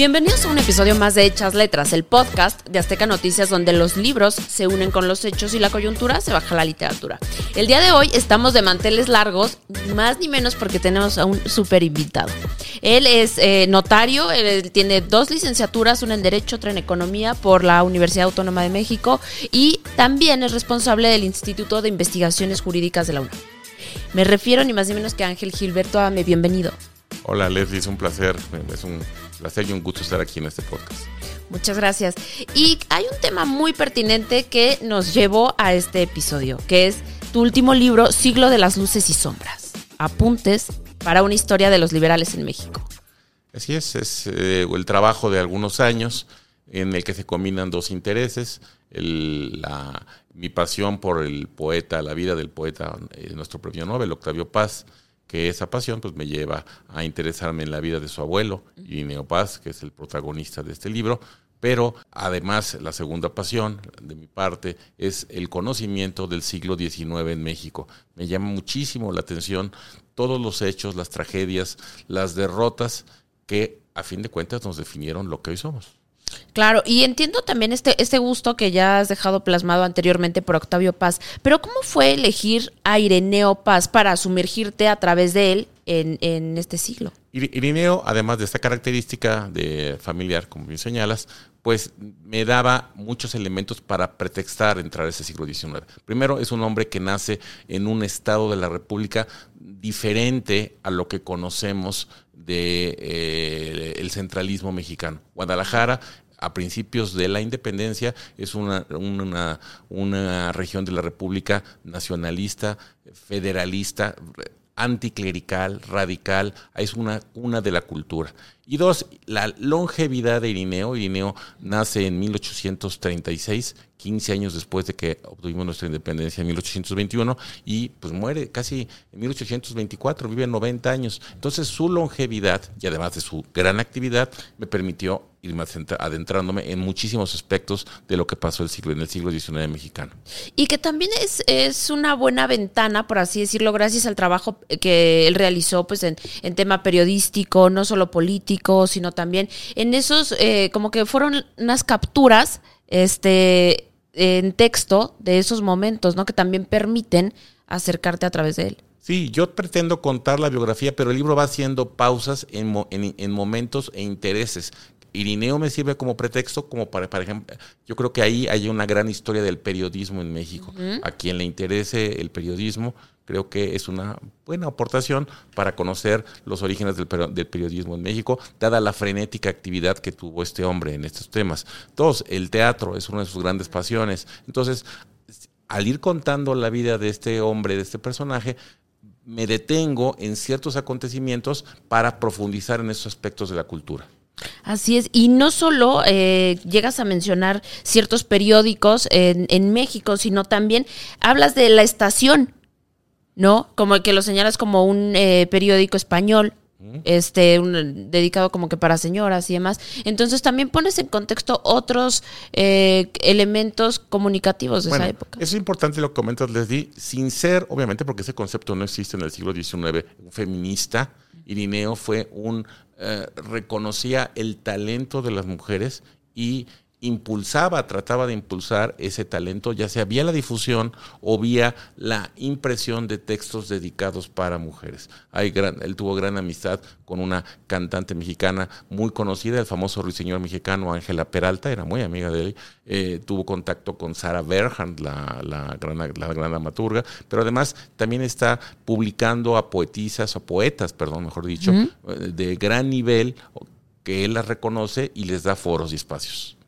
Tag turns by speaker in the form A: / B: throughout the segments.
A: Bienvenidos a un episodio más de Hechas Letras, el podcast de Azteca Noticias donde los libros se unen con los hechos y la coyuntura se baja la literatura. El día de hoy estamos de manteles largos, más ni menos porque tenemos a un súper invitado. Él es eh, notario, él tiene dos licenciaturas, una en Derecho, otra en Economía por la Universidad Autónoma de México y también es responsable del Instituto de Investigaciones Jurídicas de la UNAM. Me refiero ni más ni menos que a Ángel Gilberto Ame, bienvenido.
B: Hola Leslie, es un placer, es un placer y un gusto estar aquí en este podcast.
A: Muchas gracias. Y hay un tema muy pertinente que nos llevó a este episodio, que es tu último libro, Siglo de las Luces y Sombras. Apuntes para una historia de los liberales en México.
B: Así es, es eh, el trabajo de algunos años en el que se combinan dos intereses, la, mi pasión por el poeta, la vida del poeta, eh, nuestro premio Nobel, Octavio Paz, que esa pasión pues me lleva a interesarme en la vida de su abuelo, Irineo Paz, que es el protagonista de este libro, pero además la segunda pasión de mi parte es el conocimiento del siglo XIX en México. Me llama muchísimo la atención todos los hechos, las tragedias, las derrotas que a fin de cuentas nos definieron lo que hoy somos.
A: Claro, y entiendo también este, este gusto que ya has dejado plasmado anteriormente por Octavio Paz, pero ¿cómo fue elegir a Ireneo Paz para sumergirte a través de él en, en este siglo?
B: Ireneo, además de esta característica de familiar, como bien señalas, pues me daba muchos elementos para pretextar entrar a ese siglo XIX. Primero, es un hombre que nace en un estado de la República diferente a lo que conocemos del de, eh, centralismo mexicano. Guadalajara a principios de la independencia es una, una, una región de la República nacionalista, federalista, anticlerical, radical, es una una de la cultura. Y dos, la longevidad de Irineo. Irineo nace en 1836, 15 años después de que obtuvimos nuestra independencia en 1821, y pues muere casi en 1824, vive 90 años. Entonces su longevidad, y además de su gran actividad, me permitió irme adentrándome en muchísimos aspectos de lo que pasó el siglo, en el siglo XIX mexicano.
A: Y que también es, es una buena ventana, por así decirlo, gracias al trabajo que él realizó pues en, en tema periodístico, no solo político, sino también en esos, eh, como que fueron unas capturas este, en texto de esos momentos, ¿no? Que también permiten acercarte a través de él.
B: Sí, yo pretendo contar la biografía, pero el libro va haciendo pausas en, en, momentos e intereses. Irineo me sirve como pretexto, como para, por ejemplo, yo creo que ahí hay una gran historia del periodismo en México. A quien le interese el periodismo, creo que es una buena aportación para conocer los orígenes del, periodismo en México, dada la frenética actividad que tuvo este hombre en estos temas. Dos, el teatro es una de sus grandes pasiones. Entonces, al ir contando la vida de este hombre, de este personaje, me detengo en ciertos acontecimientos para profundizar en esos aspectos de la cultura.
A: Así es, y no solo eh, llegas a mencionar ciertos periódicos en, en México, sino también hablas de la estación, ¿no? Como que lo señalas como un eh, periódico español, este, dedicado como que para señoras y demás. Entonces también pones en contexto otros eh, elementos comunicativos de esa época.
B: Es importante lo que comentas, Leslie, sin ser, obviamente, porque ese concepto no existe en el siglo XIX, un feminista. Irineo fue un, eh, reconocía el talento de las mujeres y impulsaba, trataba de impulsar ese talento, ya sea vía la difusión o vía la impresión de textos dedicados para mujeres. Hay gran, él tuvo gran amistad con una cantante mexicana muy conocida, el famoso ruiseñor mexicano Ángela Peralta, era muy amiga de él. Eh, tuvo contacto con Sarah Berhand, la, la, gran, la gran dramaturga, pero además también está publicando a poetisas, o poetas, perdón, mejor dicho, eh, de gran nivel que él las reconoce y les da foros y espacios.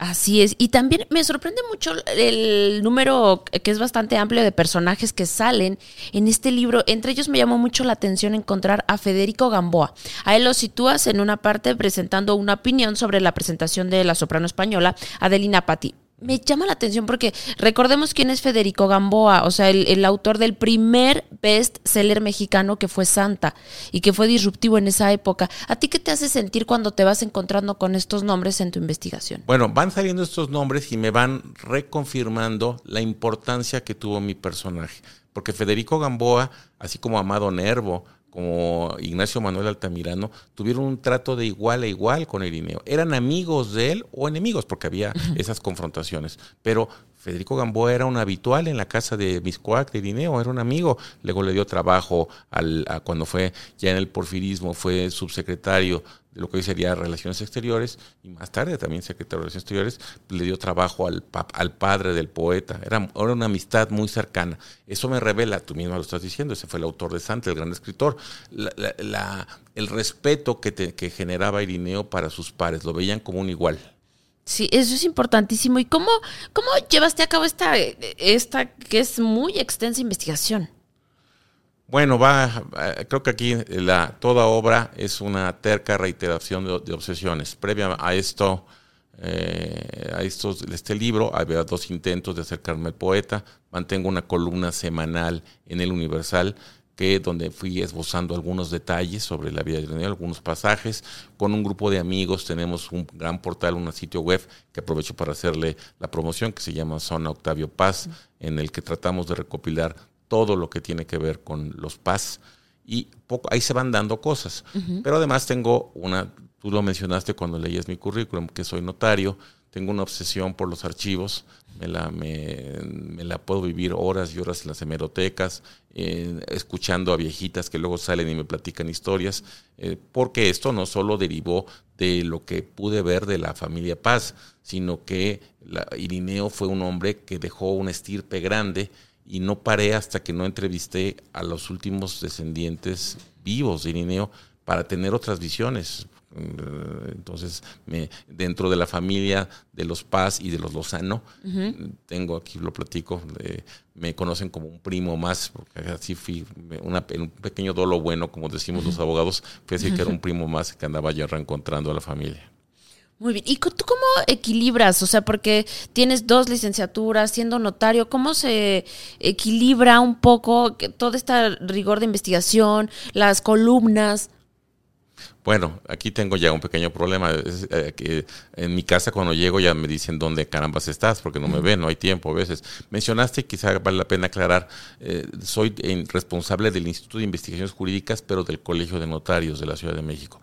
A: Así es. Y también me sorprende mucho el número que es bastante amplio de personajes que salen en este libro. Entre ellos me llamó mucho la atención encontrar a Federico Gamboa. A él lo sitúas en una parte presentando una opinión sobre la presentación de la soprano española Adelina Patti me llama la atención porque recordemos quién es Federico Gamboa, o sea, el, autor del primer best seller mexicano que fue Santa y que fue disruptivo en esa época. ¿A ti qué te hace sentir cuando te vas encontrando con estos nombres en tu investigación?
B: Bueno, van saliendo estos nombres y me van reconfirmando la importancia que tuvo mi personaje. Porque Federico Gamboa, así como Amado Nervo, como Ignacio Manuel Altamirano, tuvieron un trato de igual a igual con Irineo. Eran amigos de él o enemigos, porque había esas confrontaciones. Pero Federico Gamboa era un habitual en la casa de Miscoac, de Irineo, era un amigo. Luego le dio trabajo al, cuando fue ya en el porfirismo, fue subsecretario lo que hoy sería Relaciones Exteriores, y más tarde también secretario de Relaciones Exteriores, le dio trabajo al, al padre del poeta. Era, era, una amistad muy cercana. Eso me revela, tú mismo lo estás diciendo, ese fue el autor de Santa, el gran escritor, la, el respeto que, que generaba Irineo para sus pares, lo veían como un igual.
A: Sí, eso es importantísimo. ¿Y cómo, cómo llevaste a cabo esta, esta que es muy extensa investigación?
B: Bueno, va, creo que aquí la, toda obra es una terca reiteración de, obsesiones. Previa a esto, eh, a estos, este libro, había dos intentos de acercarme al poeta. Mantengo una columna semanal en el Universal que donde fui esbozando algunos detalles sobre la vida de Irineo, algunos pasajes. Con un grupo de amigos tenemos un gran portal, un sitio web que aprovecho para hacerle la promoción, que se llama Zona Octavio Paz, en el que tratamos de recopilar todo lo que tiene que ver con los PAS. Y poco, ahí se van dando cosas. Pero además tengo una, tú lo mencionaste cuando leías mi currículum, que soy notario, tengo una obsesión por los archivos, me la, me, la puedo vivir horas y horas en las hemerotecas, eh, escuchando a viejitas que luego salen y me platican historias, eh, porque esto no solo derivó de lo que pude ver de la familia Paz, sino que Irineo fue un hombre que dejó una estirpe grande y no paré hasta que no entrevisté a los últimos descendientes vivos de Irineo para tener otras visiones. Eh, entonces, me, dentro de la familia de los Paz y de los Lozano, tengo aquí, lo platico, me conocen como un primo más, porque así fui, una, un pequeño dolo bueno, como decimos los abogados, fue decir que era un primo más que andaba ya reencontrando a la familia.
A: Muy bien. ¿Y tú cómo equilibras? O sea, porque tienes dos licenciaturas, siendo notario, ¿cómo se equilibra un poco todo este rigor de investigación, las columnas?
B: Bueno, aquí tengo ya un pequeño problema. Eh, que en mi casa cuando llego ya me dicen dónde carambas estás, porque no me ven, no hay tiempo a veces. Mencionaste, quizá vale la pena aclarar, eh, soy responsable del Instituto de Investigaciones Jurídicas, pero del Colegio de Notarios de la Ciudad de México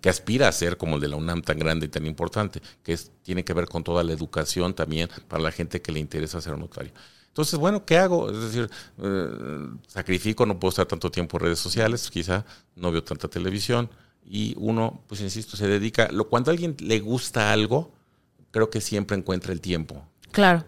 B: que aspira a ser como el de la UNAM tan grande y tan importante, que tiene que ver con toda la educación también para la gente que le interesa ser notario. Entonces, bueno, ¿qué hago? Es decir, eh, sacrifico, no puedo estar tanto tiempo en redes sociales, quizá no veo tanta televisión, y uno, pues insisto, se dedica, lo, cuando a alguien le gusta algo, creo que siempre encuentra el tiempo.
A: Claro.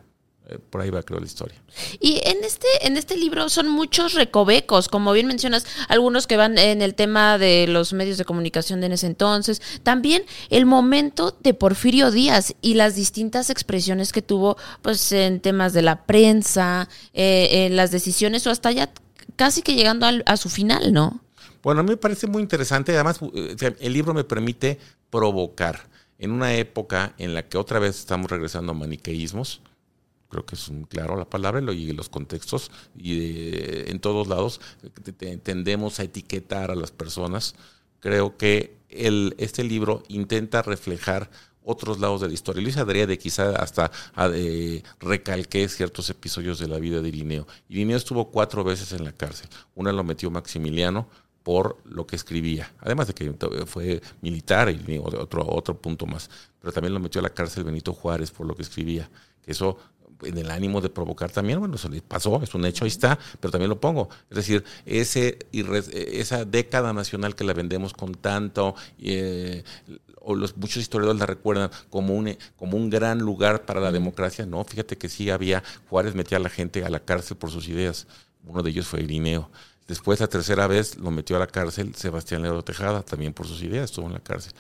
B: Eh, por ahí va creo la historia.
A: Y en este, en este libro son muchos recovecos, como bien mencionas, algunos que van en el tema de los medios de comunicación de en ese entonces, también el momento de Porfirio Díaz y las distintas expresiones que tuvo pues en temas de la prensa, eh, en las decisiones o hasta ya casi que llegando a su final, ¿no?
B: Bueno, a mí me parece muy interesante, además eh, el libro me permite provocar en una época en la que otra vez estamos regresando a maniqueísmos, creo que es claro la palabra y los contextos y en todos lados tendemos a etiquetar a las personas. Creo que el, este libro intenta reflejar otros lados de la historia. Luis de quizá hasta eh, recalqué ciertos episodios de la vida de Irineo. Irineo estuvo cuatro veces en la cárcel. Una lo metió Maximiliano por lo que escribía, además de que fue militar y otro, otro punto más, pero también lo metió a la cárcel Benito Juárez por lo que escribía, eso en el ánimo de provocar también, bueno, eso pasó, es un hecho, ahí está, pero también lo pongo. Es decir, ese, esa década nacional que la vendemos con tanto, eh, o los muchos historiadores la recuerdan como un, como un gran lugar para la democracia, no, fíjate que sí había, Juárez metía a la gente a la cárcel por sus ideas, uno de ellos fue Irineo. Después, la tercera vez, lo metió a la cárcel Sebastián Lerdo Tejada, también por sus ideas, estuvo en la cárcel.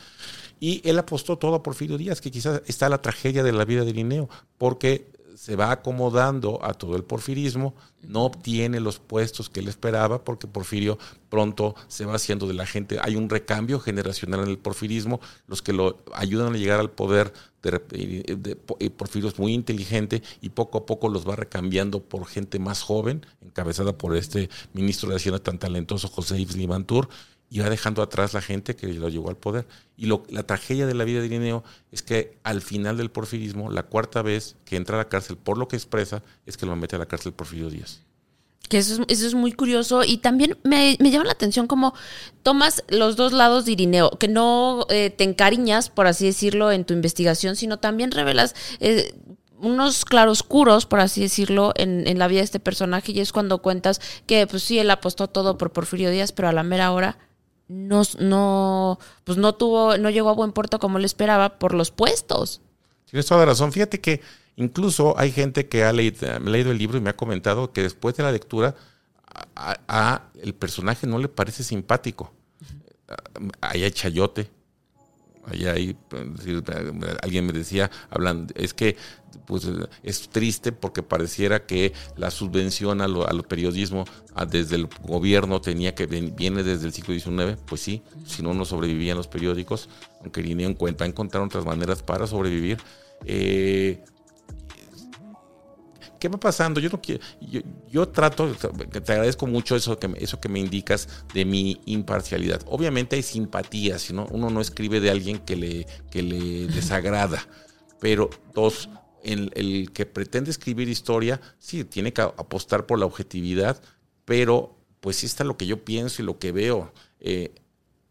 B: Y él apostó todo a Porfirio Díaz, que quizás está la tragedia de la vida de Irineo, porque se va acomodando a todo el porfirismo, no obtiene los puestos que él esperaba porque Porfirio pronto se va haciendo de la gente, hay un recambio generacional en el porfirismo, los que lo ayudan a llegar al poder de, Porfirio es muy inteligente y poco a poco los va recambiando por gente más joven, encabezada por este ministro de Hacienda tan talentoso José Yves Limantur, y va dejando atrás la gente que lo llevó al poder. Y lo, la tragedia de la vida de Irineo es que al final del porfirismo, la cuarta vez que entra a la cárcel por lo que expresa, es que lo mete a la cárcel Porfirio Díaz.
A: Que eso es, eso es muy curioso y también me, me, llama la atención cómo tomas los dos lados de Irineo, que no eh, te encariñas, por así decirlo, en tu investigación, sino también revelas eh, unos claroscuros, por así decirlo, en, en, la vida de este personaje y es cuando cuentas que pues sí, él apostó todo por Porfirio Díaz, pero a la mera hora no, no, pues no tuvo, no llegó a buen puerto como le esperaba por los puestos.
B: Tienes toda la razón. Fíjate que incluso hay gente que ha leído, leído, el libro y me ha comentado que después de la lectura a, a el personaje no le parece simpático. Ahí hay chayote. Ahí hay, alguien me decía, hablando, es que pues es triste porque pareciera que la subvención a lo, al periodismo a, desde el gobierno tenía que viene desde el siglo XIX, pues sí, si no no sobrevivían los periódicos, aunque Irineo encuentra encontrar otras maneras para sobrevivir. Eh, ¿Qué va pasando? Yo no quiero, yo, yo, trato, te agradezco mucho eso que, eso que me indicas de mi imparcialidad. Obviamente hay simpatías, ¿no? uno no escribe de alguien que le, que le desagrada, pero dos, el, el, que pretende escribir historia, sí, tiene que apostar por la objetividad, pero pues sí está lo que yo pienso y lo que veo. Eh,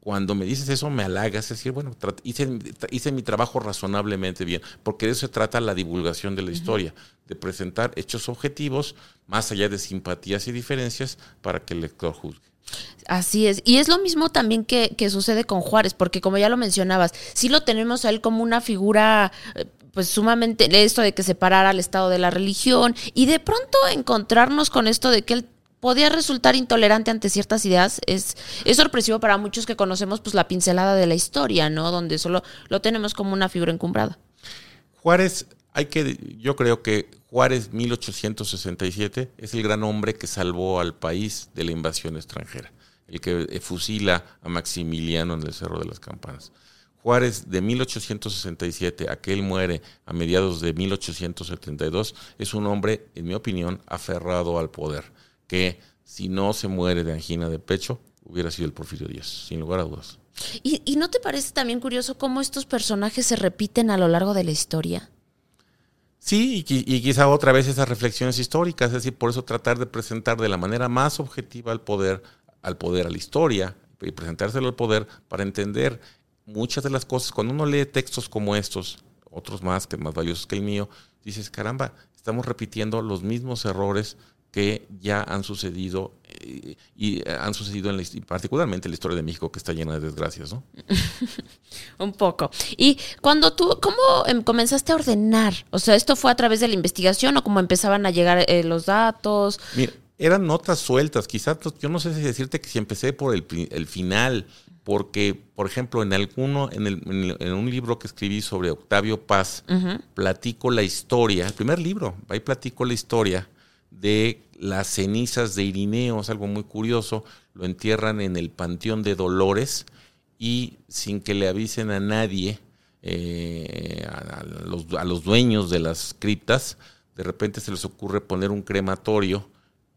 B: cuando me dices eso me halagas, es decir, bueno, hice, hice, mi trabajo razonablemente bien, porque de eso se trata la divulgación de la historia, de presentar hechos objetivos, más allá de simpatías y diferencias, para que el lector juzgue.
A: Así es. Y es lo mismo también que, que, sucede con Juárez, porque como ya lo mencionabas, sí lo tenemos a él como una figura pues sumamente esto de que separara al Estado de la religión y de pronto encontrarnos con esto de que él podía resultar intolerante ante ciertas ideas es, es sorpresivo para muchos que conocemos pues la pincelada de la historia, ¿no? Donde solo lo tenemos como una figura encumbrada.
B: Juárez, hay que, yo creo que Juárez 1867 es el gran hombre que salvó al país de la invasión extranjera, el que fusila a Maximiliano en el Cerro de las Campanas. Juárez de 1867 a que él muere a mediados de 1872 es un hombre, en mi opinión, aferrado al poder que si no se muere de angina de pecho, hubiera sido el Porfirio Díaz, sin lugar a dudas.
A: ¿Y, ¿Y, no te parece también curioso cómo estos personajes se repiten a lo largo de la historia?
B: Sí, y, y, quizá otra vez esas reflexiones históricas, es decir, por eso tratar de presentar de la manera más objetiva al poder, al poder, a la historia, y presentárselo al poder para entender muchas de las cosas. Cuando uno lee textos como estos, otros más que más valiosos que el mío, dices, caramba, estamos repitiendo los mismos errores que ya han sucedido eh, y han sucedido en la, particularmente en la historia de México que está llena de desgracias, ¿no?
A: Un poco. Y cuando tú, ¿cómo em, comenzaste a ordenar? O sea, ¿esto fue a través de la investigación o cómo empezaban a llegar eh, los datos?
B: Mira, eran notas sueltas, quizás yo no sé si decirte que si empecé por el, el final, porque, por ejemplo, en alguno, en, el, en, un libro que escribí sobre Octavio Paz, uh -huh. platico la historia, el primer libro, ahí platico la historia de las cenizas de Irineo, es algo muy curioso, lo entierran en el Panteón de Dolores y sin que le avisen a nadie, eh, a, los, a, los, dueños de las criptas, de repente se les ocurre poner un crematorio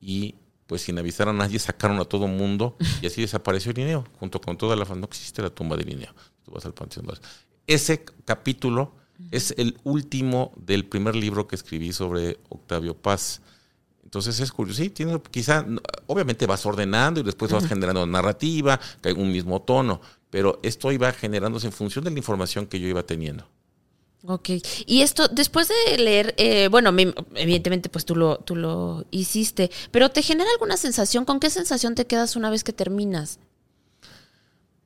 B: y pues sin avisar a nadie sacaron a todo mundo y así desapareció Irineo, junto con toda la no existe la tumba de Irineo. Tú vas al Panteón de Dolores. Ese capítulo es el último del primer libro que escribí sobre Octavio Paz. Entonces es curioso, sí, tiene, quizá, obviamente vas ordenando y después vas generando narrativa, que hay un mismo tono, pero esto iba generándose en función de la información que yo iba teniendo.
A: Ok, y esto, después de leer, eh, bueno, me, evidentemente pues tú lo, tú lo hiciste, pero ¿te genera alguna sensación? ¿Con qué sensación te quedas una vez que terminas?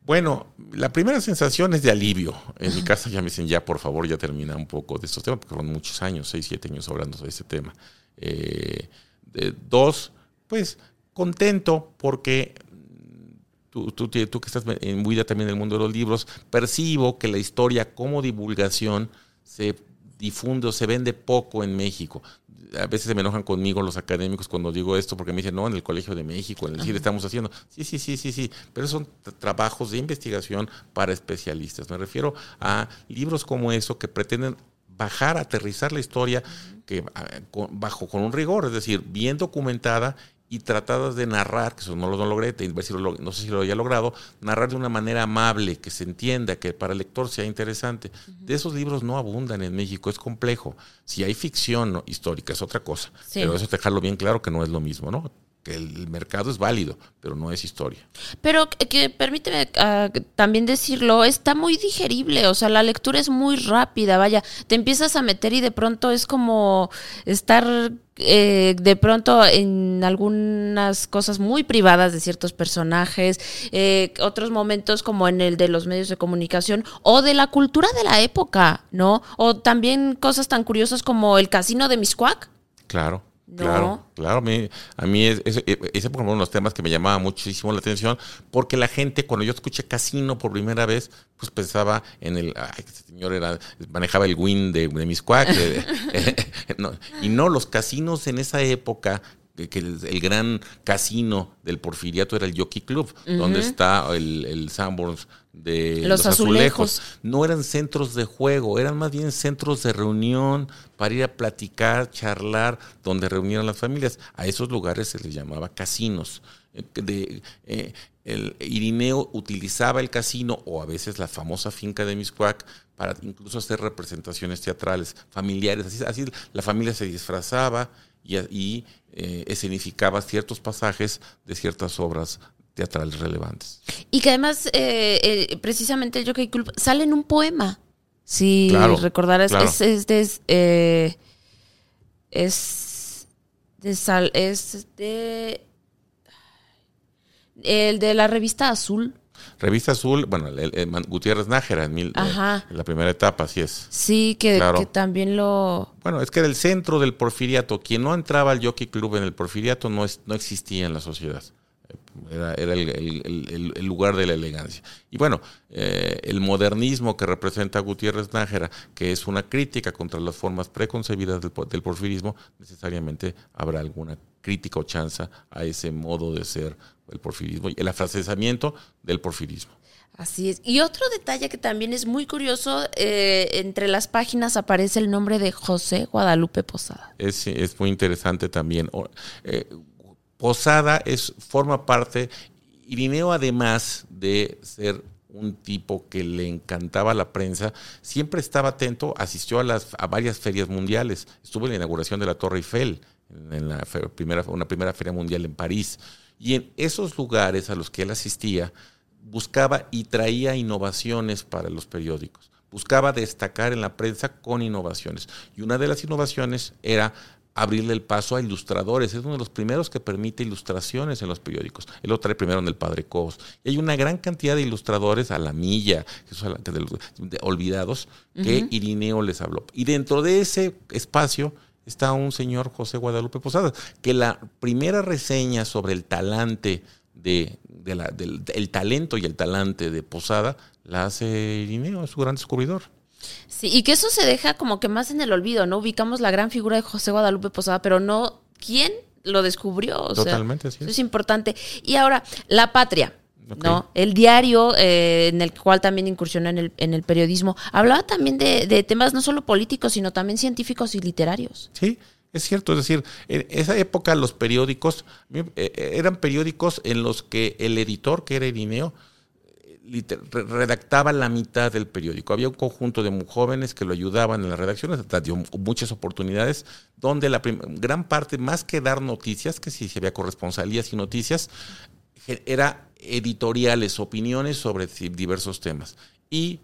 B: Bueno, la primera sensación es de alivio. En mi casa ya me dicen, ya por favor, ya termina un poco de estos temas, porque fueron muchos años, seis, siete años hablando de este tema. Eh, eh, dos, pues contento porque tú, tú, tú que estás imbuida también en el mundo de los libros, percibo que la historia como divulgación se difunde o se vende poco en México. A veces se me enojan conmigo los académicos cuando digo esto porque me dicen, no, en el Colegio de México, en el CIDE estamos haciendo. Sí, sí, sí, sí, sí, pero son trabajos de investigación para especialistas. Me refiero a libros como eso que pretenden bajar, aterrizar la historia que, bajo con un rigor, es decir, bien documentada y tratadas de narrar, que eso no lo no logré, no sé si lo haya logrado, narrar de una manera amable, que se entienda, que para el lector sea interesante. Uh -huh. De esos libros no abundan en México, es complejo. Si hay ficción ¿no? histórica es otra cosa, sí. pero eso dejarlo bien claro que no es lo mismo, ¿no? Que el mercado es válido, pero no es historia.
A: Pero que, permíteme uh, también decirlo, está muy digerible, o sea, la lectura es muy rápida, vaya, te empiezas a meter y de pronto es como estar eh, de pronto en algunas cosas muy privadas de ciertos personajes, eh, otros momentos como en el de los medios de comunicación o de la cultura de la época, ¿no? O también cosas tan curiosas como el casino de Miscuac.
B: Claro. Claro, claro. A mí, ese, ese fue uno de los temas que me llamaba muchísimo la atención, porque la gente, cuando yo escuché casino por primera vez, pues pensaba en el. Ay, este señor era, manejaba el win de, de Miscuac. y no, los casinos en esa época que el, gran casino del Porfiriato era el Jockey Club, donde está el, el Sanborns de los, azulejos. No eran centros de juego, eran más bien centros de reunión para ir a platicar, charlar, donde reunían las familias. A esos lugares se les llamaba casinos. Eh, de, eh, el Irineo utilizaba el casino o a veces la famosa finca de Miscuac para incluso hacer representaciones teatrales, familiares. Así, así la familia se disfrazaba y, eh, escenificaba ciertos pasajes de ciertas obras teatrales relevantes.
A: Y que además, eh, eh, precisamente el Jockey Club sale en un poema. Si recordarás, es, es, de, es de sal, es de el de la revista Azul.
B: Revista Azul, bueno, el, Gutiérrez Nájera en, mil, en, la primera etapa, así es.
A: Sí, que, que, también lo...
B: Bueno, es que era el centro del porfiriato. Quien no entraba al Jockey Club en el porfiriato no, es, no existía en la sociedad. Era, era el, el, lugar de la elegancia. Y bueno, eh, el modernismo que representa Gutiérrez Nájera, que es una crítica contra las formas preconcebidas del, del porfirismo, necesariamente habrá alguna crítica o chanza a ese modo de ser el porfirismo y el afrancesamiento del porfirismo.
A: Así es. Y otro detalle que también es muy curioso, eh, entre las páginas aparece el nombre de José Guadalupe Posada.
B: Es, es muy interesante también. Eh, Posada es, forma parte, Irineo además de ser un tipo que le encantaba la prensa, siempre estaba atento, asistió a, las, a varias ferias mundiales, estuvo en la inauguración de la Torre Eiffel, en la primera, una primera feria mundial en París, y en esos lugares a los que él asistía, buscaba y traía innovaciones para los periódicos, buscaba destacar en la prensa con innovaciones, y una de las innovaciones era abrirle el paso a ilustradores. Es uno de los primeros que permite ilustraciones en los periódicos. Él lo trae primero en el Padre Cos. Y hay una gran cantidad de ilustradores a la milla, de, olvidados, que Irineo les habló. Y dentro de ese espacio está un señor José Guadalupe Posada, que la primera reseña sobre el talante de, la, del el talento y el talante de Posada la hace Irineo, es su gran descubridor.
A: Sí, y que eso se deja como que más en el olvido, ¿no? Ubicamos la gran figura de José Guadalupe Posada, pero no quién lo descubrió.
B: Totalmente,
A: Eso es importante. Y ahora, La Patria. ¿No? El diario eh, en el cual también incursionó en el, en el periodismo, hablaba también de, de, temas no solo políticos, sino también científicos y literarios.
B: Sí, es cierto, es decir, en esa época los periódicos eh, eran periódicos en los que el editor, que era Irineo, redactaba la mitad del periódico. Había un conjunto de jóvenes que lo ayudaban en las redacciones, dio muchas oportunidades, donde la gran parte, más que dar noticias, que si había corresponsalías y noticias, era editoriales, opiniones sobre diversos temas. Y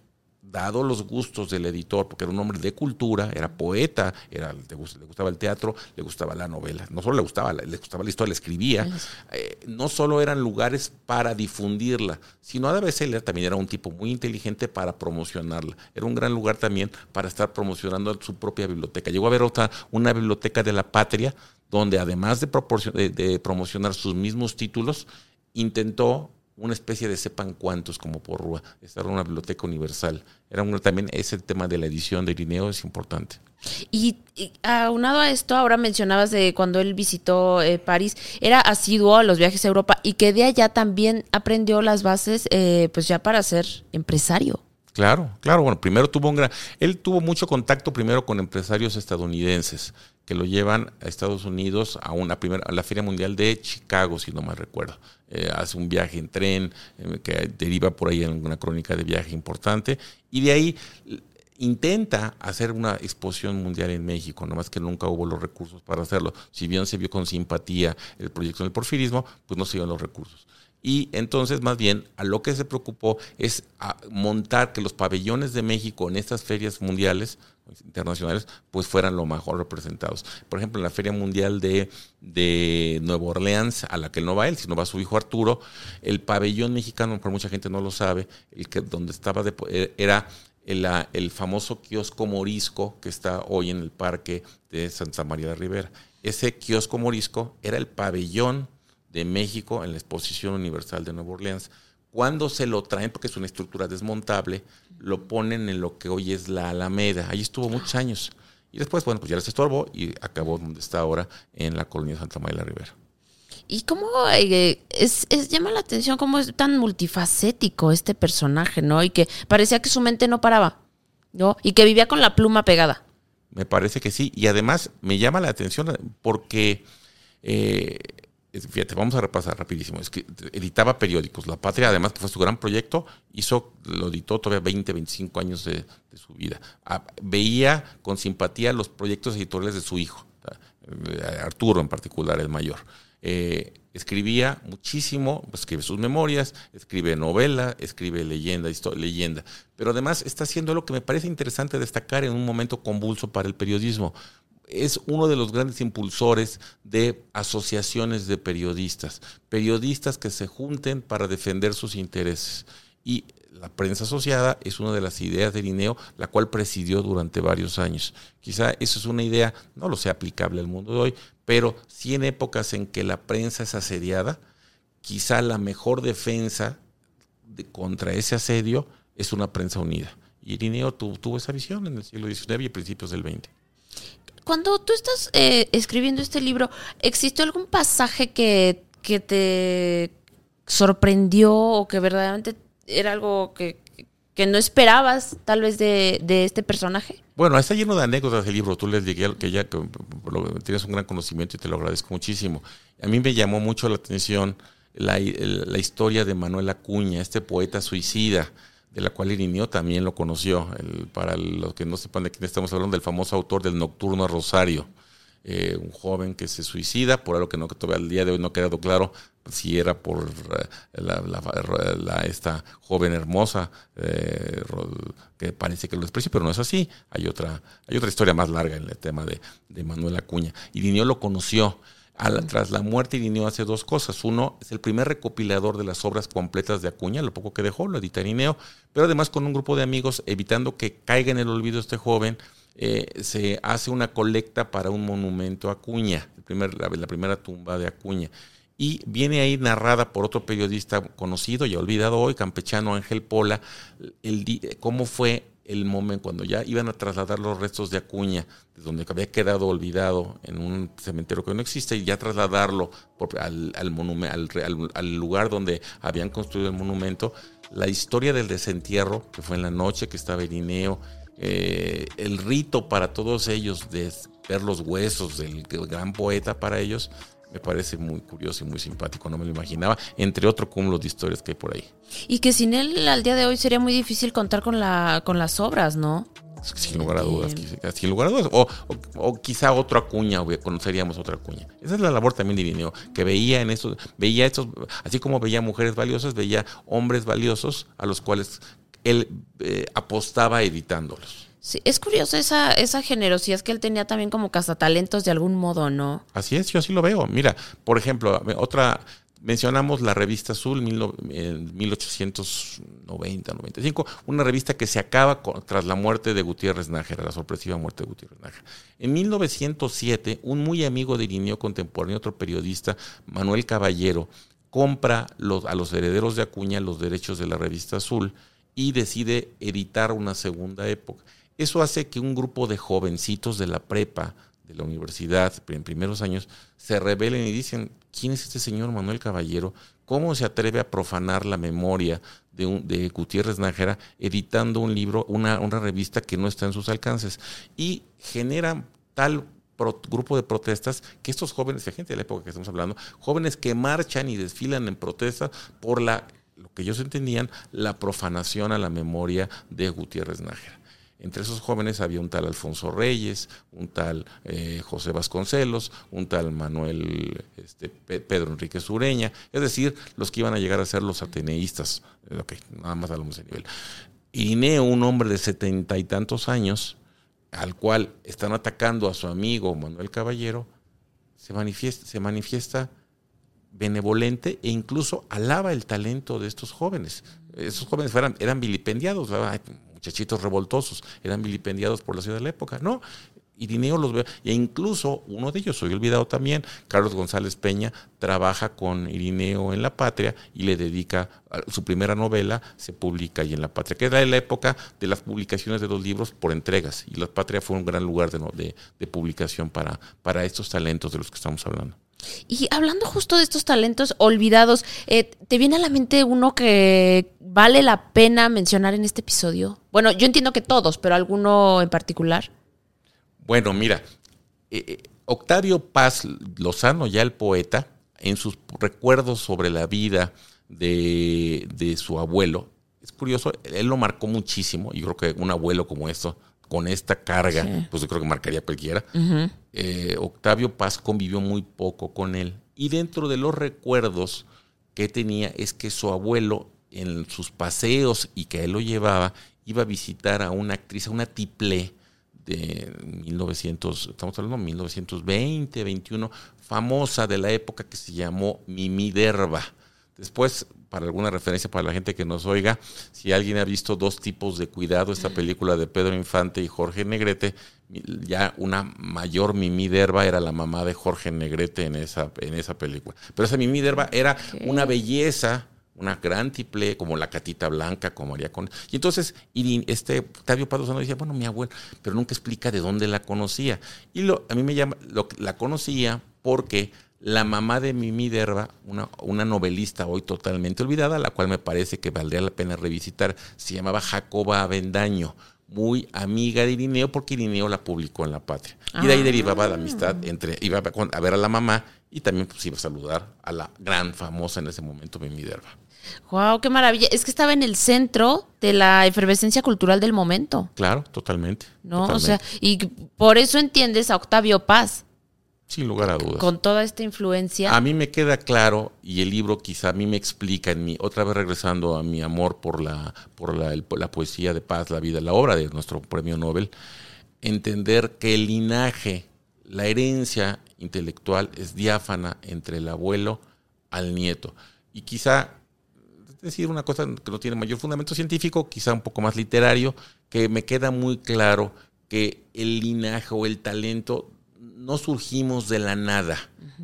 B: dado los gustos del editor, porque era un hombre de cultura, era poeta, era, le, gustaba el teatro, le gustaba la novela, no solo le gustaba, le gustaba la historia, le escribía, eh, no solo eran lugares para difundirla, sino a veces él también era un tipo muy inteligente para promocionarla, era un gran lugar también para estar promocionando su propia biblioteca. Llegó a haber otra, una biblioteca de la patria, donde además de, de promocionar sus mismos títulos, intentó una especie de sepan cuántos como por Rúa. Esta era una biblioteca universal. Era también ese tema de la edición de Irineo es importante.
A: Y, aunado a esto, ahora mencionabas de cuando él visitó eh, París, era asiduo a los viajes a Europa y que de allá también aprendió las bases, eh, pues ya para ser empresario.
B: Claro, claro. Bueno, primero tuvo un gran. Él tuvo mucho contacto primero con empresarios estadounidenses que lo llevan a Estados Unidos a una primera, a la Feria Mundial de Chicago, si no me recuerdo. Eh, hace un viaje en tren eh, que deriva por ahí en una crónica de viaje importante. Y de ahí intenta hacer una exposición mundial en México, nomás que nunca hubo los recursos para hacerlo. Si bien se vio con simpatía el proyecto del porfirismo, pues no se dieron los recursos. Y entonces, más bien, a lo que se preocupó es montar que los pabellones de México en estas ferias mundiales, internacionales, pues fueran lo mejor representados. Por ejemplo, en la Feria Mundial de, de Nueva Orleans, a la que no va él, sino va su hijo Arturo, el pabellón mexicano, por mucha gente no lo sabe, el que donde estaba de, era el, el, famoso kiosco morisco que está hoy en el parque de Santa María de Rivera. Ese kiosco morisco era el pabellón de México en la Exposición Universal de Nueva Orleans. Cuando se lo traen, porque es una estructura desmontable, lo ponen en lo que hoy es la Alameda. Ahí estuvo muchos años. Y después, bueno, pues ya les estorbó y acabó donde está ahora, en la colonia de Santa María de la Rivera.
A: Y cómo eh, es, llama la atención cómo es tan multifacético este personaje, ¿no? Y que parecía que su mente no paraba, ¿no? Y que vivía con la pluma pegada.
B: Me parece que sí. Y además me llama la atención porque eh, fíjate, vamos a repasar rapidísimo. Es que editaba periódicos. La Patria, además, que fue su gran proyecto, hizo, lo editó todavía 20, 25 años de, su vida. Ah, veía con simpatía los proyectos editoriales de su hijo, eh, Arturo en particular, el mayor. Eh, escribía muchísimo, escribe sus memorias, escribe novela, escribe leyenda, leyenda. Pero además está haciendo lo que me parece interesante destacar en un momento convulso para el periodismo es uno de los grandes impulsores de asociaciones de periodistas, periodistas que se junten para defender sus intereses. Y la prensa asociada es una de las ideas de Lineo, la cual presidió durante varios años. Quizá eso es una idea, no lo sea aplicable al mundo de hoy, pero sí en épocas en que la prensa es asediada, quizá la mejor defensa contra ese asedio es una prensa unida. Y Lineo tuvo esa visión en el siglo XIX y principios del XX.
A: Cuando tú estás eh, escribiendo este libro, ¿existió algún pasaje que, que te sorprendió o que verdaderamente era algo que, no esperabas tal vez de, este personaje?
B: Bueno, está lleno de anécdotas el libro. Tú les dije que ya que tienes un gran conocimiento y te lo agradezco muchísimo. A mí me llamó mucho la atención la, la historia de Manuel Acuña, este poeta suicida de la cual Irineo también lo conoció. para los que no sepan de quién estamos hablando, del famoso autor del Nocturno Rosario. Eh, un joven que se suicida, por algo que, no, todavía al día de hoy no ha quedado claro si era por eh, la, esta joven hermosa eh, que parece que lo desprecia, pero no es así. Hay otra, hay otra historia más larga en el tema de, de Manuel Acuña. Irineo lo conoció tras la muerte, Irineo hace dos cosas. Uno, es el primer recopilador de las obras completas de Acuña, lo poco que dejó, lo edita Irineo, pero además con un grupo de amigos, evitando que caiga en el olvido este joven, eh, se hace una colecta para un monumento a Acuña, la, primera tumba de Acuña. Y viene ahí narrada por otro periodista conocido y olvidado hoy, campechano Ángel Pola, cómo fue el momento cuando ya iban a trasladar los restos de Acuña, de donde había quedado olvidado en un cementerio que no existe, y ya trasladarlo al, lugar donde habían construido el monumento, la historia del desentierro, que fue en la noche que estaba Irineo, eh, el rito para todos ellos de ver los huesos del gran poeta para ellos, me parece muy curioso y muy simpático, no me lo imaginaba, entre otro cúmulo de historias que hay por ahí.
A: Y que sin él al día de hoy sería muy difícil contar con, la, con las obras, ¿no?
B: Sin lugar a dudas, sin lugar a dudas. O, quizá otra cuña, conoceríamos otra cuña. Esa es la labor también de Irineo, que veía en estos, veía estos, así como veía mujeres valiosas, veía hombres valiosos a los cuales él eh, apostaba editándolos.
A: Sí, es curioso esa, esa generosidad que él tenía también como cazatalentos de algún modo, ¿no?
B: Así es, yo así lo veo. Mira, por ejemplo, otra, mencionamos la revista Azul en 1890, 95, una revista que se acaba tras la muerte de Gutiérrez Nájera, la sorpresiva muerte de Gutiérrez Nájera. En 1907, un muy amigo de Irineo contemporáneo, otro periodista, Manuel Caballero, compra los, a los herederos de Acuña los derechos de la revista Azul y decide editar una segunda época. Eso hace que un grupo de jovencitos de la prepa, de la universidad, en primeros años, se rebelen y dicen, ¿quién es este señor Manuel Caballero? ¿Cómo se atreve a profanar la memoria de, un, de Gutiérrez Nájera editando un libro, una, una revista que no está en sus alcances? Y genera tal grupo de protestas que estos jóvenes, gente de la época que estamos hablando, jóvenes que marchan y desfilan en protesta por la, lo que ellos entendían, la profanación a la memoria de Gutiérrez Nájera. Entre esos jóvenes había un tal Alfonso Reyes, un tal eh, José Vasconcelos, un tal Manuel este, Pedro Enrique Sureña, es decir, los que iban a llegar a ser los ateneístas. Ok, nada más hablamos de nivel. Irineo, un hombre de setenta y tantos años, al cual están atacando a su amigo Manuel Caballero, se manifiesta, se manifiesta benevolente e incluso alaba el talento de estos jóvenes. Esos jóvenes eran, eran vilipendiados, muchachitos revoltosos, eran vilipendiados por la ciudad de la época. No, Irineo los ve, e incluso uno de ellos, soy olvidado también, Carlos González Peña, trabaja con Irineo en La Patria y le dedica su primera novela, se publica ahí en La Patria, que era la época de las publicaciones de los libros por entregas, y La Patria fue un gran lugar de, de, publicación para, para estos talentos de los que estamos hablando.
A: Y hablando justo de estos talentos olvidados, eh, ¿te viene a la mente uno que vale la pena mencionar en este episodio? Bueno, yo entiendo que todos, pero alguno en particular.
B: Bueno, mira, eh, eh, Octavio Paz Lozano, ya el poeta, en sus recuerdos sobre la vida de, su abuelo, es curioso, él lo marcó muchísimo, y creo que un abuelo como esto, con esta carga, pues yo creo que marcaría cualquiera. Eh, Octavio Paz convivió muy poco con él. Y dentro de los recuerdos que tenía es que su abuelo, en sus paseos y que él lo llevaba, iba a visitar a una actriz, a una tiplé, de 1900, estamos hablando de 1920, 21, famosa de la época que se llamó Mimi Derba. Después, para alguna referencia para la gente que nos oiga, si alguien ha visto dos tipos de cuidado, esta película de Pedro Infante y Jorge Negrete, ya una mayor Mimi Derba era la mamá de Jorge Negrete en esa, en esa película. Pero esa Mimi Derba era una belleza una gran tiple, como la catita blanca, como haría con. Y entonces, este Octavio Padozano decía, bueno, mi abuelo, pero nunca explica de dónde la conocía. Y lo, a mí me llama, lo, la conocía porque la mamá de Mimi Derba, una, una novelista hoy totalmente olvidada, la cual me parece que valdría la pena revisitar, se llamaba Jacoba Avendaño muy amiga de Irineo porque Irineo la publicó en La Patria. Y de ahí ah. derivaba la amistad entre, iba a ver a la mamá y también pues, iba a saludar a la gran famosa en ese momento, Mimi Derba.
A: Wow, qué maravilla. Es que estaba en el centro de la efervescencia cultural del momento.
B: Claro, totalmente.
A: No, o sea, y por eso entiendes a Octavio Paz.
B: Sin lugar a dudas.
A: Con toda esta influencia.
B: A mí me queda claro, y el libro quizá a mí me explica en mí, otra vez regresando a mi amor por la, por la, la poesía de paz, la vida, la obra de nuestro premio Nobel, entender que el linaje, la herencia intelectual es diáfana entre el abuelo al nieto. Y quizá decir una cosa que no tiene mayor fundamento científico, quizá un poco más literario, que me queda muy claro que el linaje o el talento no surgimos de la nada,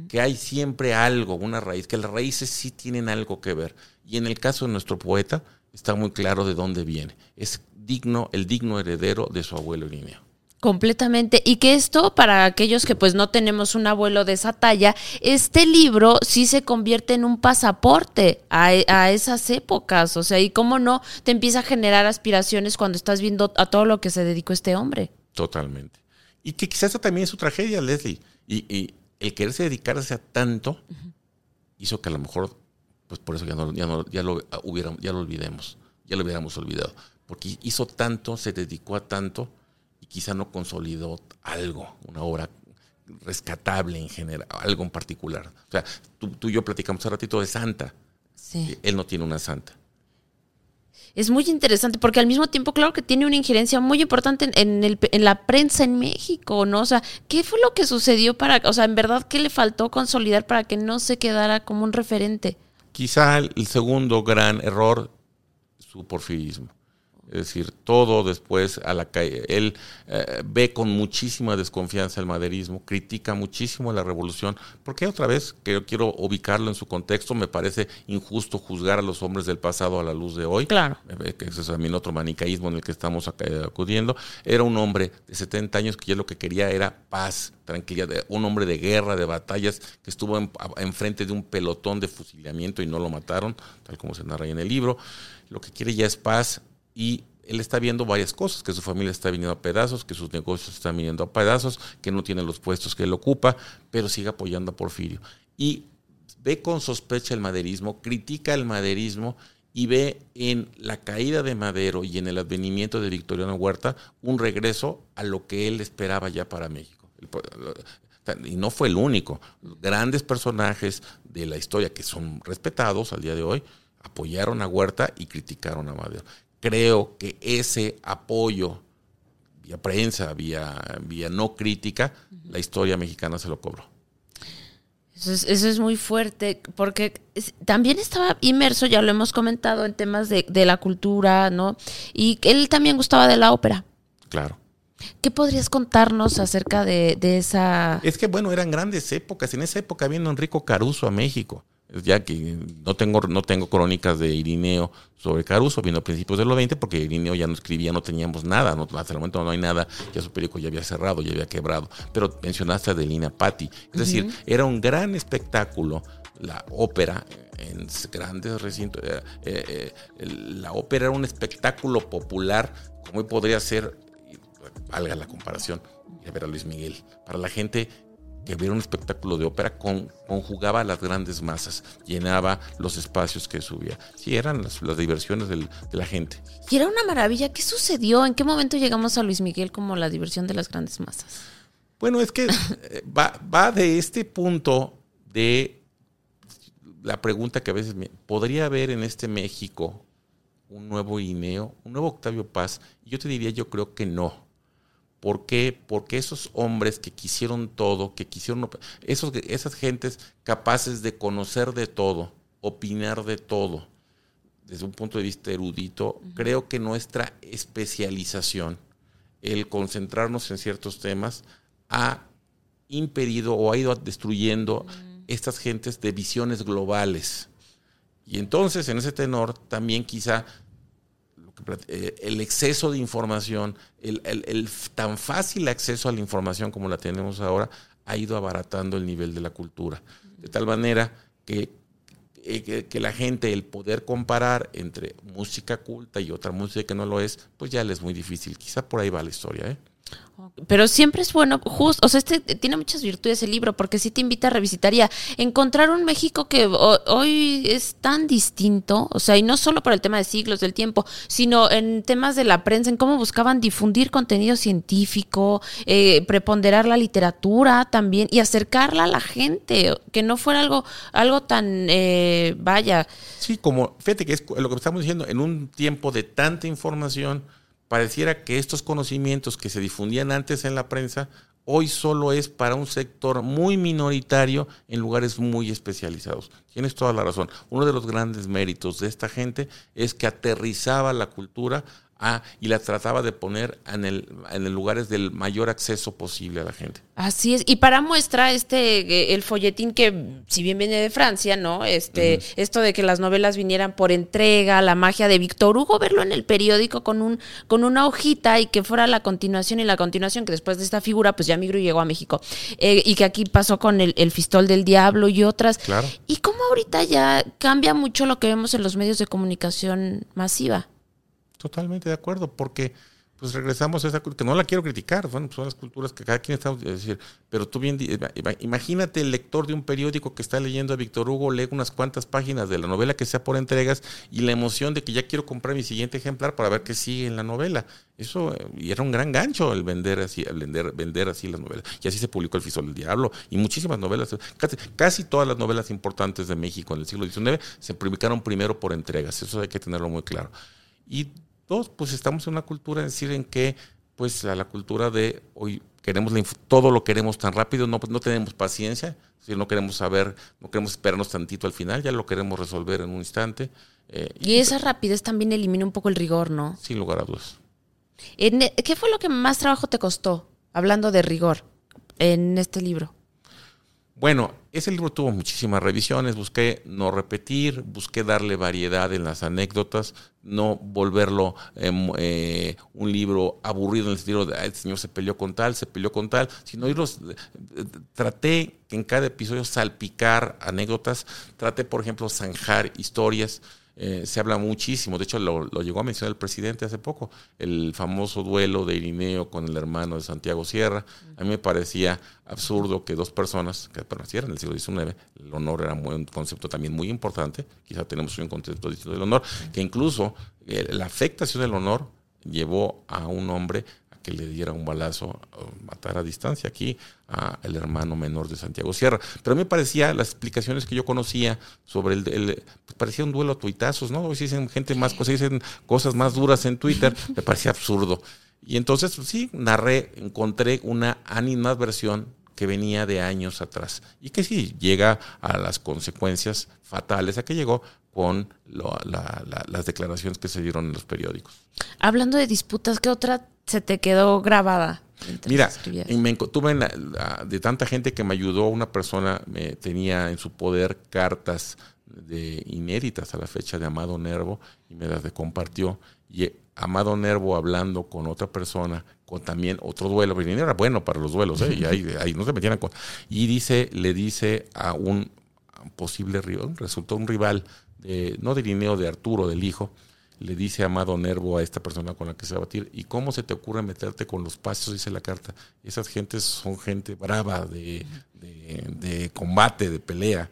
B: que hay siempre algo, una raíz, que las raíces sí tienen algo que ver. Y en el caso de nuestro poeta, está muy claro de dónde viene. Es digno, el digno heredero de su abuelo Irineo.
A: Completamente. Y que esto, para aquellos que pues no tenemos un abuelo de esa talla, este libro sí se convierte en un pasaporte a, esas épocas. O sea, y cómo no te empieza a generar aspiraciones cuando estás viendo a todo lo que se dedicó este hombre.
B: Totalmente. Y que quizás eso también es su tragedia, Leslie. Y, el quererse dedicarse a tanto hizo que a lo mejor, pues por eso ya, no, ya, ya, lo, hubiera, ya lo olvidemos, ya lo hubiéramos olvidado. Porque hizo tanto, se dedicó a tanto y quizá no consolidó algo, una obra rescatable en general, algo en particular. O sea, tú, y yo platicamos hace ratito de Santa. Sí. Él no tiene una Santa.
A: Es muy interesante porque al mismo tiempo, claro que tiene una injerencia muy importante en, la prensa en México, ¿no? O sea, ¿qué fue lo que sucedió para, o sea, en verdad, qué le faltó consolidar para que no se quedara como un referente?
B: Quizá el segundo gran error, su porfirismo. Es decir, todo después a la calle. Él eh, ve con muchísima desconfianza el maderismo, critica muchísimo la revolución, porque otra vez, que yo quiero ubicarlo en su contexto, me parece injusto juzgar a los hombres del pasado a la luz de hoy.
A: Claro.
B: Eh, que ese es también otro manicaísmo en el que estamos acudiendo. Era un hombre de 70 años que ya lo que quería era paz, tranquilidad, un hombre de guerra, de batallas, que estuvo enfrente de un pelotón de fusilamiento y no lo mataron, tal como se narra ahí en el libro. Lo que quiere ya es paz, y él está viendo varias cosas, que su familia está viniendo a pedazos, que sus negocios están viniendo a pedazos, que no tiene los puestos que él ocupa, pero sigue apoyando a Porfirio. Y ve con sospecha el maderismo, critica el maderismo y ve en la caída de Madero y en el advenimiento de Victoriano Huerta un regreso a lo que él esperaba ya para México. Y no fue el único. Grandes personajes de la historia que son respetados al día de hoy apoyaron a Huerta y criticaron a Madero. Creo que ese apoyo vía prensa, vía, vía no crítica, la historia mexicana se lo cobró.
A: Eso es, muy fuerte, porque también estaba inmerso, ya lo hemos comentado, en temas de, la cultura, ¿no? Y él también gustaba de la ópera.
B: Claro.
A: ¿Qué podrías contarnos acerca de, de, esa...?
B: Es que, bueno, eran grandes épocas. En esa época vino Enrico Caruso a México ya que no tengo, no tengo crónicas de Irineo sobre Caruso, vino a principios de los 20, porque Irineo ya no escribía, no teníamos nada, no, hasta el momento no hay nada, ya su periódico ya había cerrado, ya había quebrado, pero mencionaste a Delina Patti, es decir, era un gran espectáculo la ópera en grandes recintos, eh, eh, la ópera era un espectáculo popular, como hoy podría ser, valga la comparación, ir a ver a Luis Miguel, para la gente que viera un espectáculo de ópera con, conjugaba a las grandes masas, llenaba los espacios que subía. Sí, eran las, diversiones de la gente.
A: Y era una maravilla. ¿Qué sucedió? ¿En qué momento llegamos a Luis Miguel como la diversión de las grandes masas?
B: Bueno, es que eh, va, va de este punto de la pregunta que a veces me... ¿Podría haber en este México un nuevo Ineo, un nuevo Octavio Paz? Yo te diría, yo creo que no ¿Por qué? Porque esos hombres que quisieron todo, que quisieron, esos, esas gentes capaces de conocer de todo, opinar de todo, desde un punto de vista erudito, creo que nuestra especialización, el concentrarnos en ciertos temas, ha impedido o ha ido destruyendo estas gentes de visiones globales. Y entonces, en ese tenor, también quizá el exceso de información, el, tan fácil acceso a la información como la tenemos ahora, ha ido abaratando el nivel de la cultura. De tal manera que, eh, que, la gente, el poder comparar entre música culta y otra música que no lo es, pues ya le es muy difícil. Quizá por ahí va la historia. ¿eh?
A: Pero siempre es bueno, justo, o sea, este tiene muchas virtudes el libro, porque sí te invita a revisitar encontrar un México que hoy es tan distinto, o sea, y no solo por el tema de siglos del tiempo, sino en temas de la prensa, en cómo buscaban difundir contenido científico, eh, preponderar la literatura también y acercarla a la gente, que no fuera algo, algo tan, eh, vaya.
B: Sí, como, fíjate que es lo que estamos diciendo, en un tiempo de tanta información, pareciera que estos conocimientos que se difundían antes en la prensa, hoy solo es para un sector muy minoritario en lugares muy especializados. Tienes toda la razón. Uno de los grandes méritos de esta gente es que aterrizaba la cultura Ah, y la trataba de poner en el, en el lugares del mayor acceso posible a la gente.
A: Así es. Y para muestra, este, eh, el folletín que, si bien viene de Francia, ¿no? Este, esto de que las novelas vinieran por entrega, la magia de Víctor Hugo, verlo en el periódico con un, con una hojita y que fuera la continuación y la continuación, que después de esta figura, pues ya migró y llegó a México. Eh, y que aquí pasó con el, el, Fistol del Diablo y otras.
B: Claro.
A: Y cómo ahorita ya cambia mucho lo que vemos en los medios de comunicación masiva.
B: Totalmente de acuerdo, porque pues regresamos a esa cultura, que no la quiero criticar, son, son las culturas que cada quien está, es decir, pero tú bien, imagínate el lector de un periódico que está leyendo a Víctor Hugo, lee unas cuantas páginas de la novela que sea por entregas y la emoción de que ya quiero comprar mi siguiente ejemplar para ver qué sigue en la novela. Eso, y era un gran gancho el vender así, el vender, vender así las novelas. Y así se publicó El Fisol del Diablo y muchísimas novelas, casi, casi todas las novelas importantes de México en el siglo XIX se publicaron primero por entregas, eso hay que tenerlo muy claro. Y Dos, pues estamos en una cultura, es decir, en que pues la, cultura de hoy queremos todo lo queremos tan rápido, no, no tenemos paciencia, si no queremos saber, no queremos esperarnos tantito al final, ya lo queremos resolver en un instante.
A: Eh, y, esa rapidez también elimina un poco el rigor, ¿no?
B: Sin lugar a dudas.
A: E, ¿Qué fue lo que más trabajo te costó, hablando de rigor, en este libro?
B: Bueno, ese libro tuvo muchísimas revisiones, busqué no repetir, busqué darle variedad en las anécdotas, no volverlo em, eh, un libro aburrido en el sentido de, el señor se peleó con tal, se peleó con tal, sino irlos, eh, traté que en cada episodio salpicar anécdotas, traté, por ejemplo, zanjar historias. Eh, se habla muchísimo, de hecho lo, llegó a mencionar el presidente hace poco, el famoso duelo de Irineo con el hermano de Santiago Sierra. A mí me parecía absurdo que dos personas que pertenecieran en el siglo XIX, el honor era un concepto también muy importante, quizá tenemos un concepto distinto del honor, que incluso eh, la afectación del honor llevó a un hombre que le diera un balazo, matar a distancia aquí al hermano menor de Santiago Sierra. Pero a mí me parecía, las explicaciones que yo conocía sobre el, pues parecía un duelo a tuitazos, ¿no? Hoy dicen gente más cosas, dicen cosas más duras en Twitter, me parecía absurdo. Y entonces, pues sí, narré, encontré una animadversión que venía de años atrás y que sí llega a las consecuencias fatales a que llegó con las declaraciones que se dieron en los periódicos.
A: Hablando de disputas, ¿qué otra se te quedó grabada?
B: Mira, me, tuve de tanta gente que me ayudó, una persona me tenía en su poder cartas de inéditas a la fecha de Amado Nervo y me las compartió. Y Amado Nervo hablando con otra persona, con también otro duelo, pero era bueno para los duelos, ¿eh? y ahí, no se metían con. Y dice, le dice a un posible rival, resultó un rival, de, no de Irineo, de Arturo, del hijo, le dice Amado Nervo a esta persona con la que se va a batir, ¿y cómo se te ocurre meterte con los pasos? Dice la carta. Esas gentes son gente brava, de, de, combate, de pelea.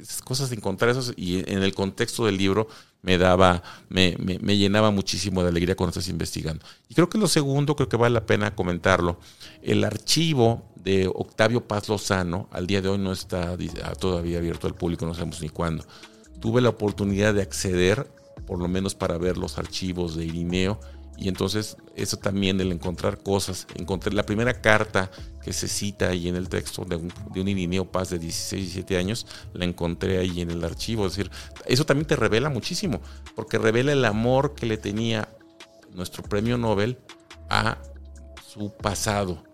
B: Esas cosas de encontrar esos, y en el contexto del libro me daba, me, me, llenaba muchísimo de alegría cuando estás investigando. Y creo que lo segundo, creo que vale la pena comentarlo, el archivo de Octavio Paz Lozano, al día de hoy no está todavía abierto al público, no sabemos ni cuándo. Tuve la oportunidad de acceder por lo menos para ver los archivos de Irineo. Y entonces eso también, el encontrar cosas, encontré la primera carta que se cita ahí en el texto de un, de Irineo Paz de 16, 17 años, la encontré ahí en el archivo. Es decir, eso también te revela muchísimo, porque revela el amor que le tenía nuestro premio Nobel a su pasado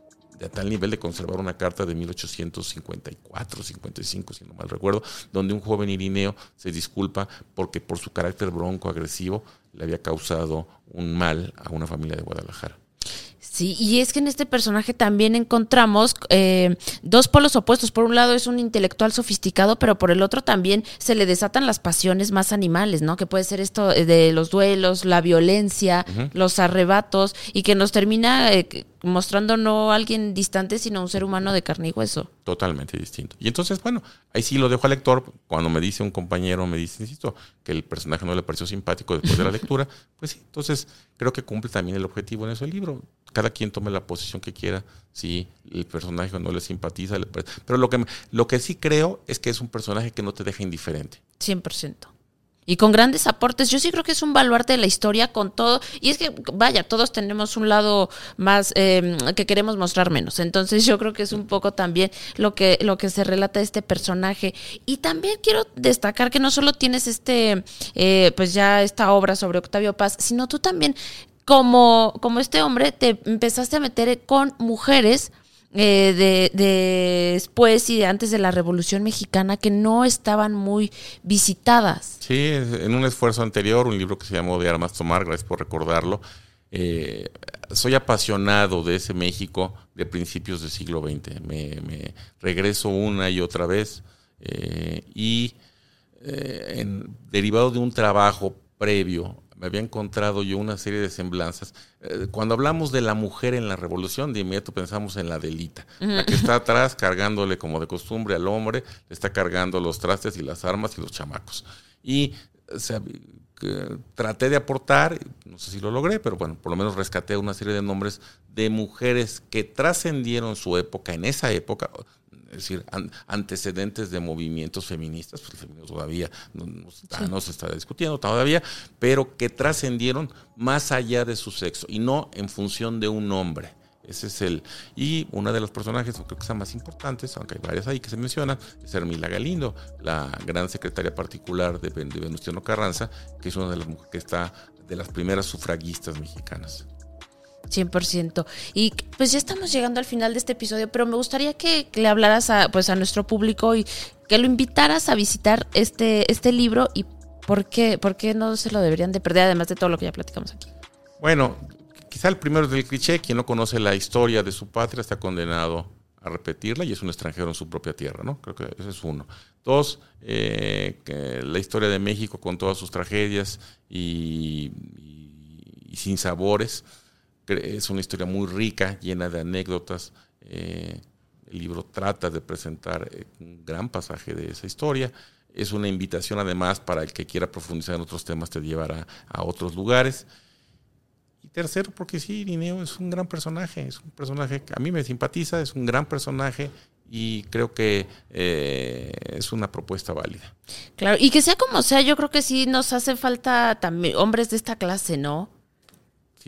B: a tal nivel de conservar una carta de 1854, 55, si no mal recuerdo, donde un joven irineo se disculpa porque por su carácter bronco agresivo le había causado un mal a una familia de Guadalajara.
A: Sí, y es que en este personaje también encontramos eh, dos polos opuestos. Por un lado es un intelectual sofisticado, pero por el otro también se le desatan las pasiones más animales, ¿no? Que puede ser esto de los duelos, la violencia, los arrebatos, y que nos termina eh, mostrando no a alguien distante, sino un ser humano de carne y hueso.
B: Totalmente distinto. Y entonces, bueno, ahí sí lo dejo al lector. Cuando me dice un compañero, me dice, insisto, que el personaje no le pareció simpático después de la lectura, pues sí, entonces creo que cumple también el objetivo en ese libro. Cada quien tome la posición que quiera, si el personaje no le simpatiza. Pero lo que, lo que sí creo es que es un personaje que no te deja indiferente.
A: 100% y con grandes aportes. Yo sí creo que es un baluarte de la historia con todo. Y es que, vaya, todos tenemos un lado más em, que queremos mostrar menos. Entonces yo creo que es un poco también lo que, lo que se relata de este personaje. Y también quiero destacar que no solo tienes este, eh, pues ya esta obra sobre Octavio Paz, sino tú también, como, como este hombre, te empezaste a meter con mujeres eh, de, después y de antes de la Revolución Mexicana que no estaban muy visitadas.
B: Sí, en un esfuerzo anterior, un libro que se llamó De Armas Tomar, gracias por recordarlo. Eh, soy apasionado de ese México de principios del siglo XX. Me, regreso una y otra vez eh, y en, derivado de un trabajo previo me había encontrado yo una serie de semblanzas. Eh, cuando hablamos de la mujer en la revolución, de inmediato pensamos en la delita, la que está atrás cargándole como de costumbre al hombre, le está cargando los trastes y las armas y los chamacos. Y traté de aportar, no sé si lo logré, pero bueno, por lo menos rescaté una serie de nombres de mujeres que trascendieron su época, en esa época, es decir, antecedentes de movimientos feministas, pues el feminismo todavía no, se está discutiendo todavía, pero que trascendieron más allá de su sexo y no en función de un hombre. Ese es el. Y una de los personajes, creo que son más importantes, aunque hay varias ahí que se mencionan, es Hermila Galindo, la gran secretaria particular de, de Venustiano Carranza, que es una de las mujeres que está de las primeras sufragistas mexicanas.
A: 100%. Y pues ya estamos llegando al final de este episodio, pero me gustaría que, le hablaras a, pues a nuestro público y que lo invitaras a visitar este, este libro y por qué, por qué no se lo deberían de perder, además de todo lo que ya platicamos aquí.
B: Bueno, quizá el primero del cliché, quien no conoce la historia de su patria está condenado a repetirla y es un extranjero en su propia tierra, ¿no? Creo que ese es uno. Dos, eh, la historia de México con todas sus tragedias y, sin sabores. Es una historia muy rica, llena de anécdotas. Eh, el libro trata de presentar eh, un gran pasaje de esa historia. Es una invitación además para el que quiera profundizar en otros temas, te llevará a otros lugares. Y tercero, porque sí, Irineo es un gran personaje, es un personaje que a mí me simpatiza, es un gran personaje y creo que eh, es una propuesta válida.
A: Claro, y que sea como sea, yo creo que sí nos hace falta también hombres de esta clase, ¿no?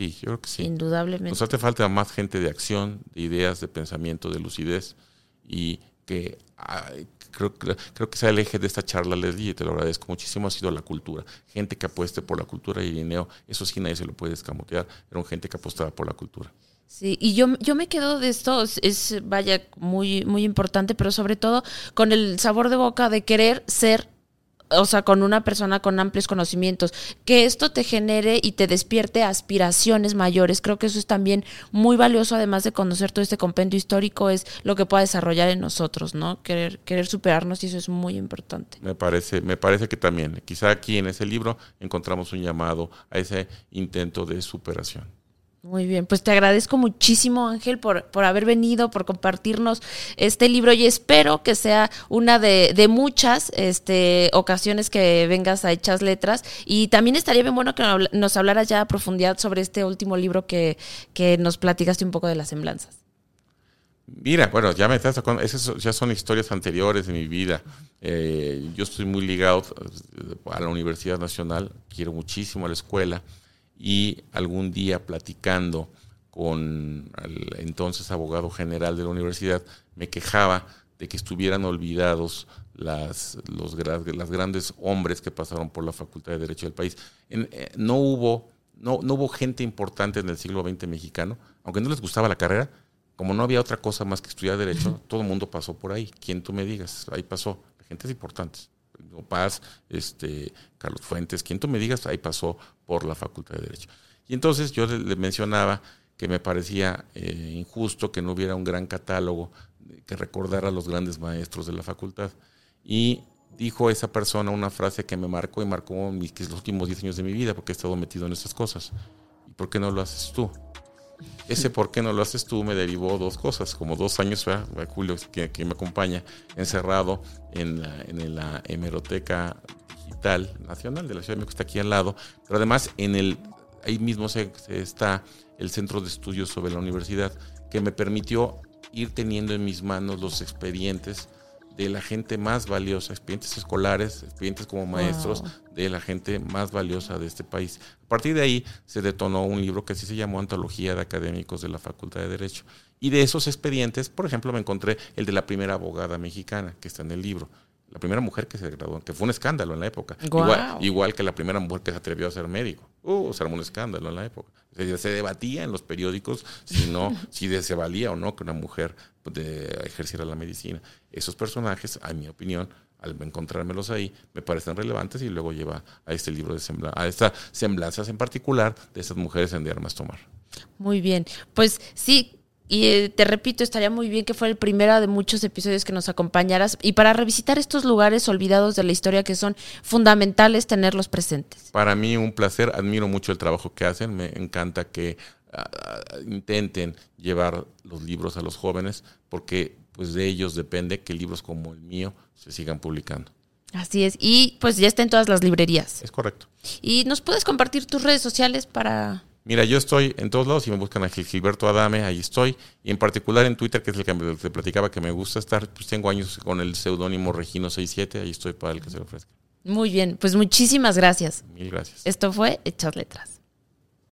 B: Sí, yo creo que sí.
A: Indudablemente.
B: Nos hace falta más gente de acción, de ideas, de pensamiento, de lucidez y que creo, creo que sea el eje de esta charla, Leslie, y te lo agradezco muchísimo, ha sido la cultura. Gente que apueste por la cultura y Irineo, eso sí nadie se lo puede escamotear, era gente que apostaba por la cultura.
A: Sí, y yo, yo me quedo de esto, es vaya muy, muy importante, pero sobre todo con el sabor de boca de querer ser o sea, con una persona con amplios conocimientos, que esto te genere y te despierte aspiraciones mayores. Creo que eso es también muy valioso, además de conocer todo este compendio histórico, es lo que pueda desarrollar en nosotros, ¿no? Querer, querer superarnos y eso es muy importante.
B: Me parece, me parece que también, quizá aquí en ese libro encontramos un llamado a ese intento de superación.
A: Muy bien, pues te agradezco muchísimo Ángel por, por haber venido, por compartirnos este libro y espero que sea una de, de muchas este, ocasiones que vengas a Hechas Letras y también estaría bien bueno que nos hablaras ya a profundidad sobre este último libro que, que nos platicaste un poco de las semblanzas.
B: Mira, bueno, ya me estás con esas ya son historias anteriores de mi vida. Eh, yo estoy muy ligado eh, a la Universidad Nacional, quiero muchísimo a la escuela y algún día platicando con el entonces abogado general de la universidad, me quejaba de que estuvieran olvidados las, los, las grandes hombres que pasaron por la Facultad de Derecho del país. Eh, no, hubo, no, no hubo gente importante en el siglo XX mexicano, aunque no les gustaba la carrera, como no había otra cosa más que estudiar Derecho, todo el mundo pasó por ahí. Quien tú me digas, ahí pasó. Gentes importantes. Paz, este, Carlos Fuentes, quien tú me digas, ahí pasó por la Facultad de Derecho. Y entonces yo le, mencionaba que me parecía eh, injusto que no hubiera un gran catálogo que recordara a los grandes maestros de la facultad. Y dijo esa persona una frase que me marcó y marcó mis, los últimos 10 años de mi vida porque he estado metido en esas cosas. ¿Y por qué no lo haces tú? Ese por qué no lo haces tú me derivó dos cosas, como dos años, Julio, que, me acompaña, encerrado en la, hemeroteca digital nacional de la Ciudad de México, está aquí al lado, pero además en el, ahí mismo se, está el centro de estudios sobre la universidad, que me permitió ir teniendo en mis manos los expedientes de la gente más valiosa, expedientes escolares, expedientes como maestros de la gente más valiosa de este país. A partir de ahí se detonó un libro que así se llamó Antología de Académicos de la Facultad de Derecho. Y de esos expedientes, por ejemplo, me encontré el de la primera abogada mexicana, que está en el libro. La primera mujer que se graduó, que fue un escándalo en la época. Igual, que la primera mujer que se atrevió a ser médico. Uh, se armó un escándalo en la época. Se, debatía en los periódicos si no, si se valía o no que una mujer pues, ejerciera la medicina. Esos personajes, a mi opinión, al encontrármelos ahí, me parecen relevantes y luego lleva a este libro de a estas semblanzas en particular de esas mujeres en de armas tomar.
A: Muy bien, pues sí, y eh, te repito, estaría muy bien que fuera el primero de muchos episodios que nos acompañaras y para revisitar estos lugares olvidados de la historia que son fundamentales tenerlos presentes.
B: Para mí un placer, admiro mucho el trabajo que hacen, me encanta que intenten llevar los libros a los jóvenes porque pues de ellos depende que libros como el mío se sigan publicando.
A: Así es, y pues ya está en todas las librerías.
B: Es correcto.
A: ¿Y nos puedes compartir tus redes sociales para
B: Mira, yo estoy en todos lados y me buscan a Gilberto Adame, ahí estoy. Y en particular en Twitter, que es el que te platicaba que me gusta estar, pues tengo años con el seudónimo Regino67, ahí estoy para el que se lo ofrezca.
A: Muy bien, pues muchísimas gracias.
B: Mil gracias.
A: Esto fue Hechas Letras.